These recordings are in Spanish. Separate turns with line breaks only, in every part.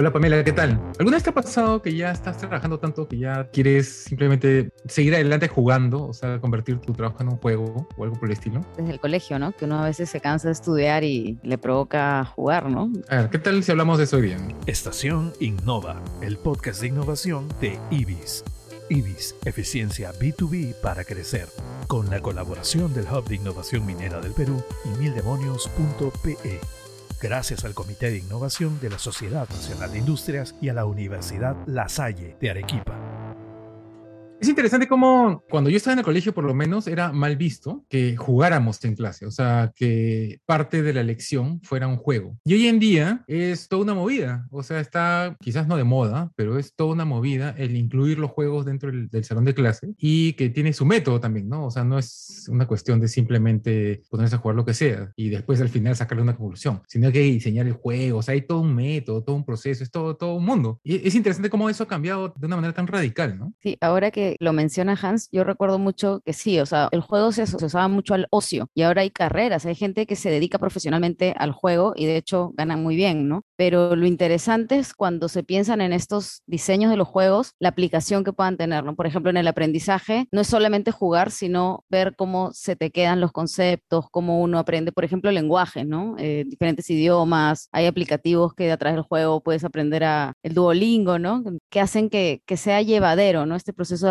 Hola Pamela, ¿qué tal? ¿Alguna vez te ha pasado que ya estás trabajando tanto que ya quieres simplemente seguir adelante jugando, o sea, convertir tu trabajo en un juego o algo por el estilo?
Desde el colegio, ¿no? Que uno a veces se cansa de estudiar y le provoca jugar, ¿no?
A ver, ¿qué tal si hablamos de eso hoy día?
Estación Innova, el podcast de innovación de IBIS. IBIS, eficiencia B2B para crecer, con la colaboración del Hub de Innovación Minera del Perú y mildemonios.pe gracias al Comité de Innovación de la Sociedad Nacional de Industrias y a la Universidad La Salle de Arequipa.
Es interesante cómo cuando yo estaba en el colegio, por lo menos, era mal visto que jugáramos en clase, o sea, que parte de la lección fuera un juego. Y hoy en día es toda una movida, o sea, está quizás no de moda, pero es toda una movida el incluir los juegos dentro del, del salón de clase y que tiene su método también, ¿no? O sea, no es una cuestión de simplemente ponerse a jugar lo que sea y después al final sacarle una conclusión, sino que hay que diseñar el juego, o sea, hay todo un método, todo un proceso, es todo, todo un mundo. Y es interesante cómo eso ha cambiado de una manera tan radical, ¿no?
Sí, ahora que lo menciona Hans, yo recuerdo mucho que sí, o sea, el juego se asociaba mucho al ocio y ahora hay carreras, hay gente que se dedica profesionalmente al juego y de hecho ganan muy bien, ¿no? Pero lo interesante es cuando se piensan en estos diseños de los juegos, la aplicación que puedan tener, ¿no? Por ejemplo, en el aprendizaje, no es solamente jugar, sino ver cómo se te quedan los conceptos, cómo uno aprende, por ejemplo, lenguaje, ¿no? Eh, diferentes idiomas, hay aplicativos que a través del juego puedes aprender a el Duolingo, ¿no? Que hacen que, que sea llevadero, ¿no? Este proceso de.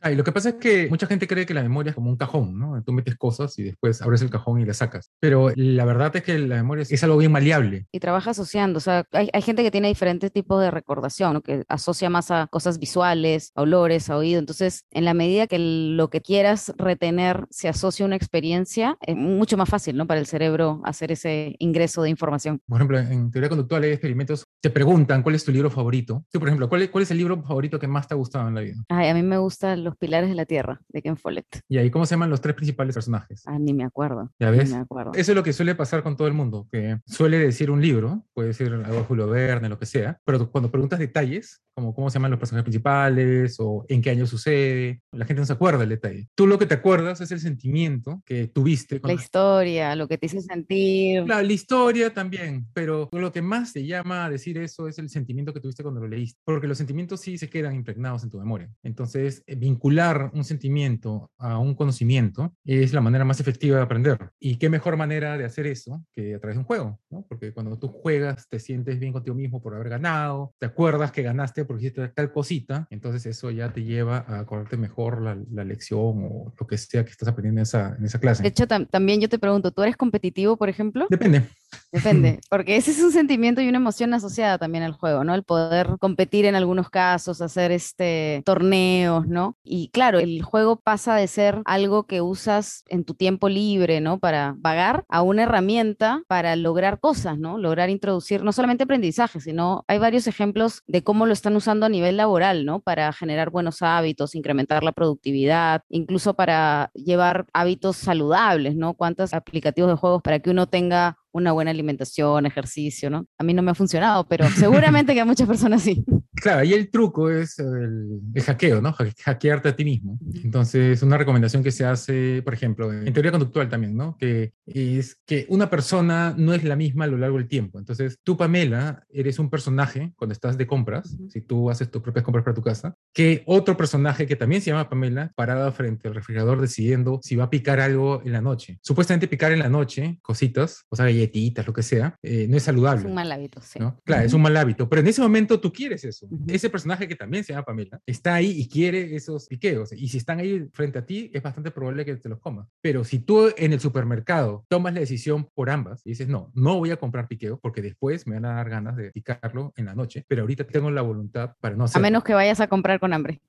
Ah, y lo que pasa es que mucha gente cree que la memoria es como un cajón, ¿no? Tú metes cosas y después abres el cajón y la sacas. Pero la verdad es que la memoria es algo bien maleable.
Y trabaja asociando, o sea, hay, hay gente que tiene diferentes tipos de recordación, ¿no? que asocia más a cosas visuales, a olores, a oído. Entonces, en la medida que lo que quieras retener se asocia a una experiencia, es mucho más fácil, ¿no? Para el cerebro hacer ese ingreso de información.
Por ejemplo, en teoría conductual hay experimentos, te preguntan cuál es tu libro favorito. Tú, por ejemplo, ¿cuál es, cuál es el libro favorito que más te ha gustado en la vida?
Ay, a mí me gustan Los Pilares de la Tierra, de Ken Follett.
Y ahí, ¿cómo se llaman los tres principales personajes?
Ah, ni me acuerdo.
¿Ya
ni
ves?
me acuerdo.
Eso es lo que suele pasar con todo el mundo, que suele decir un libro, puede decir algo de Julio Verne, lo que sea, pero cuando preguntas detalles, como cómo se llaman los personajes principales o en qué año sucede, la gente no se acuerda del detalle. Tú lo que te acuerdas es el sentimiento que tuviste. con
La historia, lo que te hizo sentir.
La, la historia también, pero lo que más te llama a decir eso es el sentimiento que tuviste cuando lo leíste, porque los sentimientos sí se quedan impregnados en tu memoria. Entonces, eh, vincular un sentimiento a un conocimiento es la manera más efectiva de aprender. Y qué mejor manera de hacer eso que a través de un juego, ¿no? Porque cuando tú juegas te sientes bien contigo mismo por haber ganado, te acuerdas que ganaste porque hiciste tal cosita, entonces eso ya te lleva a acordarte mejor la, la lección o lo que sea que estás aprendiendo en esa, en esa clase.
De hecho, tam- también yo te pregunto, ¿tú eres competitivo, por ejemplo?
Depende.
Depende, porque ese es un sentimiento y una emoción asociada también al juego, ¿no? El poder competir en algunos casos, hacer este torneos, ¿no? Y claro, el juego pasa de ser algo que usas en tu tiempo libre, ¿no? Para vagar a una herramienta para lograr cosas, ¿no? Lograr introducir no solamente aprendizaje, sino hay varios ejemplos de cómo lo están usando a nivel laboral, ¿no? Para generar buenos hábitos, incrementar la productividad, incluso para llevar hábitos saludables, ¿no? ¿Cuántos aplicativos de juegos para que uno tenga una buena alimentación, ejercicio, ¿no? A mí no me ha funcionado, pero seguramente que a muchas personas sí.
Claro, ahí el truco es el, el hackeo, ¿no? Ha- Hackearte a ti mismo. Entonces, una recomendación que se hace, por ejemplo, en teoría conductual también, ¿no? Que es que una persona no es la misma a lo largo del tiempo. Entonces, tú, Pamela, eres un personaje cuando estás de compras, si tú haces tus propias compras para tu casa, que otro personaje que también se llama Pamela, parada frente al refrigerador decidiendo si va a picar algo en la noche. Supuestamente picar en la noche, cositas, o sea, galletitas, lo que sea, eh, no es
Es
saludable.
un mal hábito, sí.
¿no? Claro, es un mal hábito, pero en ese momento tú quieres eso.
Ujú.
ese personaje que también se llama Pamela está ahí y quiere esos piqueos. Y si están ahí frente a ti, es bastante probable que te los comas. Pero si tú en el supermercado tomas la decisión por ambas y dices, no, no voy a comprar piqueos porque después me van a dar ganas de picarlo en la noche, pero ahorita tengo la voluntad para no
A
hacerlo.
menos que vayas a comprar con hambre.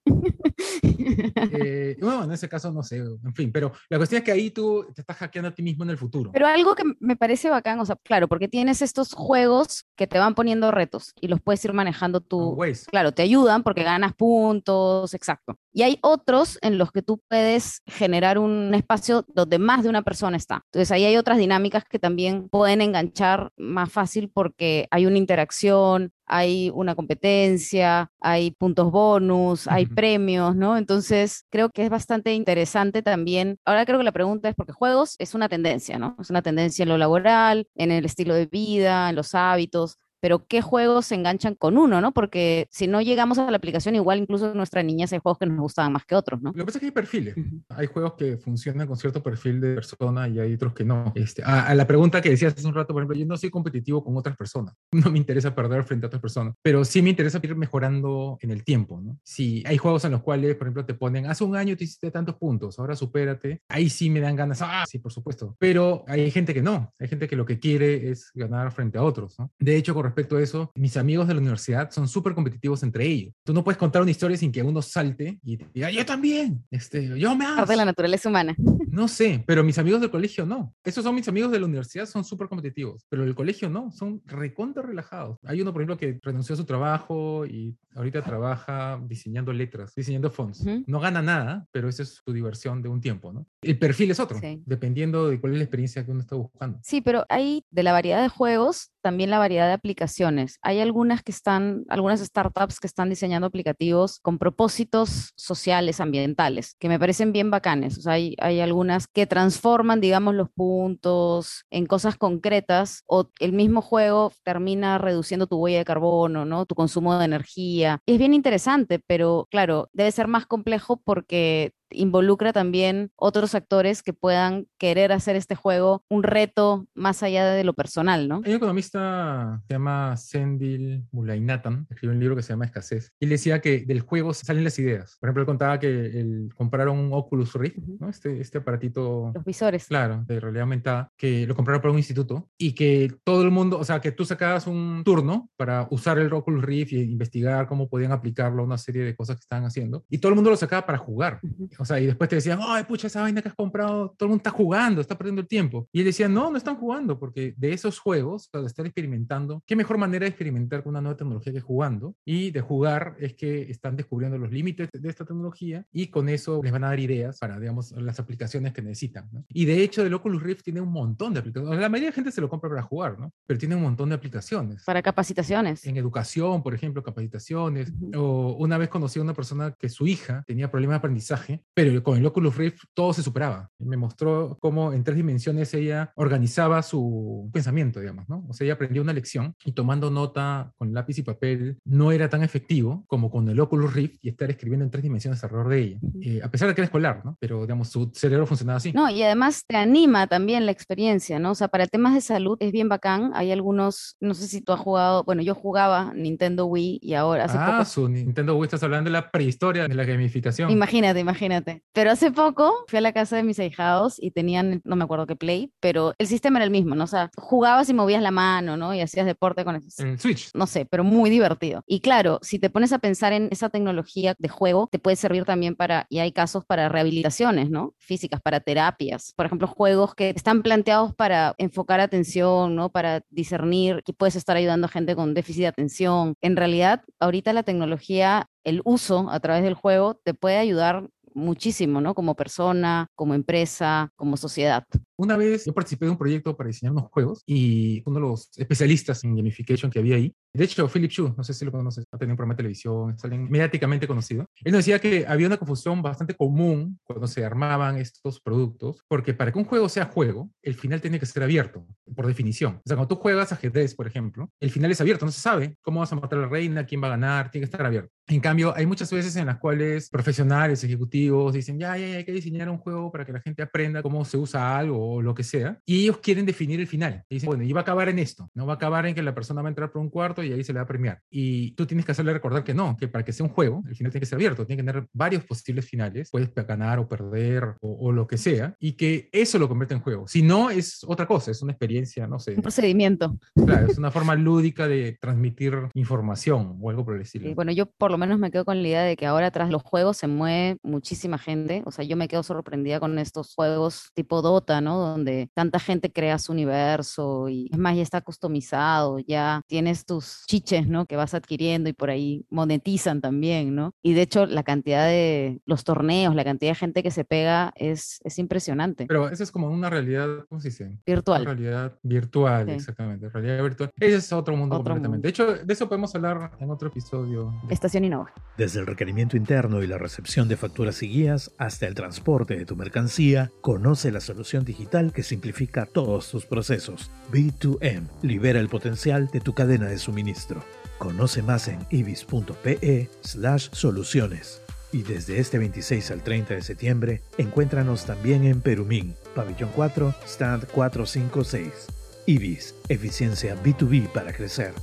Eh, bueno, en ese caso no sé, en fin, pero la cuestión es que ahí tú te estás hackeando a ti mismo en el futuro.
Pero algo que me parece bacán, o sea, claro, porque tienes estos juegos que te van poniendo retos y los puedes ir manejando tú. Claro, te ayudan porque ganas puntos, exacto. Y hay otros en los que tú puedes generar un espacio donde más de una persona está. Entonces ahí hay otras dinámicas que también pueden enganchar más fácil porque hay una interacción, hay una competencia, hay puntos bonus, hay premios, ¿no? Entonces creo que es bastante interesante también. Ahora creo que la pregunta es porque juegos es una tendencia, ¿no? Es una tendencia en lo laboral, en el estilo de vida, en los hábitos pero qué juegos se enganchan con uno, ¿no? Porque si no llegamos a la aplicación, igual incluso en nuestra niñez hay juegos que nos gustaban más que otros, ¿no?
Lo que pasa es que hay perfiles. Hay juegos que funcionan con cierto perfil de persona y hay otros que no. Este, a, a la pregunta que decías hace un rato, por ejemplo, yo no soy competitivo con otras personas. No me interesa perder frente a otras personas, pero sí me interesa ir mejorando en el tiempo, ¿no? Si hay juegos en los cuales, por ejemplo, te ponen, hace un año te hiciste tantos puntos, ahora supérate, ahí sí me dan ganas, ah, sí, por supuesto. Pero hay gente que no, hay gente que lo que quiere es ganar frente a otros, ¿no? De hecho, con respecto a eso, mis amigos de la universidad son súper competitivos entre ellos. Tú no puedes contar una historia sin que uno salte y te diga, yo también, este, yo me
Parte de la naturaleza humana.
no sé, pero mis amigos del colegio no. Esos son mis amigos de la universidad, son súper competitivos, pero del colegio no, son recontra relajados. Hay uno, por ejemplo, que renunció a su trabajo y ahorita trabaja diseñando letras, diseñando fonts. No gana nada, pero esa es su diversión de un tiempo, ¿no? El perfil es otro,
Sí.
dependiendo de cuál es la experiencia que uno está buscando.
Sí, pero hay de la variedad de juegos, también la variedad de aplicaciones. Hay algunas que están, algunas startups que están diseñando aplicativos con propósitos sociales, ambientales, que me parecen bien bacanes. Hay, hay algunas que transforman, digamos, los puntos en cosas concretas o el mismo juego termina reduciendo tu huella de carbono, ¿no? Tu consumo de energía. Es bien interesante, pero claro, debe ser más complejo porque involucra también otros actores que puedan querer hacer este juego un reto más allá de lo personal, ¿no?
Hay un economista que se llama Sendil Mulainatan, escribió un libro que se llama Escasez, y él decía que del juego salen las ideas. Por ejemplo, él contaba que compraron un Oculus Rift,
Ujú.
¿no? este, este aparatito
Los visores.
Claro, de realidad aumentada, que lo compraron por un instituto y que todo el mundo, o sea, que tú sacabas un turno para usar el Oculus Rift y investigar cómo podían aplicarlo a una serie de cosas que estaban haciendo, y todo el mundo lo sacaba para jugar.
Ujú.
O sea, y después te decían, ay, pucha, esa vaina que has comprado, todo el mundo está jugando, está perdiendo el tiempo. Y él decía, no, no están jugando, porque de esos juegos, para estar experimentando, ¿qué mejor manera de experimentar con una nueva tecnología que jugando? Y de jugar es que están descubriendo los límites de esta tecnología y con eso les van a dar ideas para, digamos, las aplicaciones que necesitan. ¿no? Y de hecho, el Oculus Rift tiene un montón de aplicaciones. La mayoría de gente se lo compra para jugar, ¿no? Pero tiene un montón de aplicaciones
Para capacitaciones.
en educación, por ejemplo, capacitaciones.
Ujú.
O una vez conocí a una persona que su hija tenía problemas de aprendizaje, pero con el Oculus Rift todo se superaba. Me mostró cómo en tres dimensiones ella organizaba su pensamiento, digamos, ¿no? O sea, ella aprendió una lección y tomando nota con lápiz y papel no era tan efectivo como con el Oculus Rift y estar escribiendo en tres dimensiones alrededor de ella. Eh, a pesar de que era escolar, ¿no? Pero, digamos, su cerebro funcionaba así.
No, y además te anima también la experiencia, ¿no? O sea, para temas de salud es bien bacán. Hay algunos, no sé si tú has jugado, bueno, yo jugaba Nintendo Wii y ahora hace
ah,
poco
su Nintendo Wii, estás hablando de la prehistoria de la gamificación.
Imagínate, imagínate. Pero hace poco fui a la casa de mis ahijados y tenían, no me acuerdo qué play, pero el sistema era el mismo, ¿no? O sea, jugabas y movías la mano, ¿no? Y hacías deporte con eso.
En Switch.
No sé, pero muy divertido. Y claro, si te pones a pensar en esa tecnología de juego, te puede servir también para, y hay casos para rehabilitaciones, ¿no? Físicas, para terapias. Por ejemplo, juegos que están planteados para enfocar atención, ¿no? Para discernir que puedes estar ayudando a gente con déficit de atención. En realidad, ahorita la tecnología, el uso a través del juego te puede ayudar muchísimo, ¿no? Como persona, como empresa, como sociedad.
Una vez yo participé de un proyecto para diseñar unos juegos y uno de los especialistas en gamification que había ahí, de hecho, Philip Chu, no sé si lo conoces, ha tenido un programa de televisión, es alguien mediáticamente conocido. Él nos decía que había una confusión bastante común cuando se armaban estos productos, porque para que un juego sea juego, el final tiene que ser abierto, por definición. O sea, cuando tú juegas ajedrez, por ejemplo, el final es abierto, no se sabe cómo vas a matar a la reina, quién va a ganar, tiene que estar abierto. En cambio, hay muchas veces en las cuales profesionales, ejecutivos dicen, ya, ya, ya, hay que diseñar un juego para que la gente aprenda cómo se usa algo o lo que sea. Y ellos quieren definir el final. Y dicen, bueno, y va a acabar en esto. No va a acabar en que la persona va a entrar por un cuarto y ahí se le va a premiar. Y tú tienes que hacerle recordar que no, que para que sea un juego, el final tiene que ser abierto, tiene que tener varios posibles finales. Puedes ganar o perder o, o lo que sea. Y que eso lo convierte en juego. Si no, es otra cosa, es una experiencia, no sé.
Un procedimiento.
Claro, es una forma lúdica de transmitir información o algo por el estilo.
Y bueno, yo por lo menos me quedo con la idea de que ahora tras los juegos se mueve muchísima gente. O sea, yo me quedo sorprendida con estos juegos tipo Dota, ¿no? Donde tanta gente crea su universo y es más, ya está customizado, ya tienes tus chiches, ¿no? Que vas adquiriendo y por ahí monetizan también, ¿no? Y de hecho, la cantidad de los torneos, la cantidad de gente que se pega es, es impresionante.
Pero eso es como una realidad, ¿cómo se dice?
Virtual.
Una realidad virtual,
Sí.
exactamente. Realidad virtual. Ese es otro mundo
Otro
completamente. De hecho, de eso podemos hablar en otro episodio.
Estación
Desde el requerimiento interno y la recepción de facturas y guías hasta el transporte de tu mercancía, conoce la solución digital que simplifica todos tus procesos. B2M libera el potencial de tu cadena de suministro. Conoce más en ibis.pe slash soluciones. Y desde este 26 al 30 de septiembre, encuéntranos también en Perumín, Pabellón 4, Stand 456. Ibis, eficiencia B2B para crecer.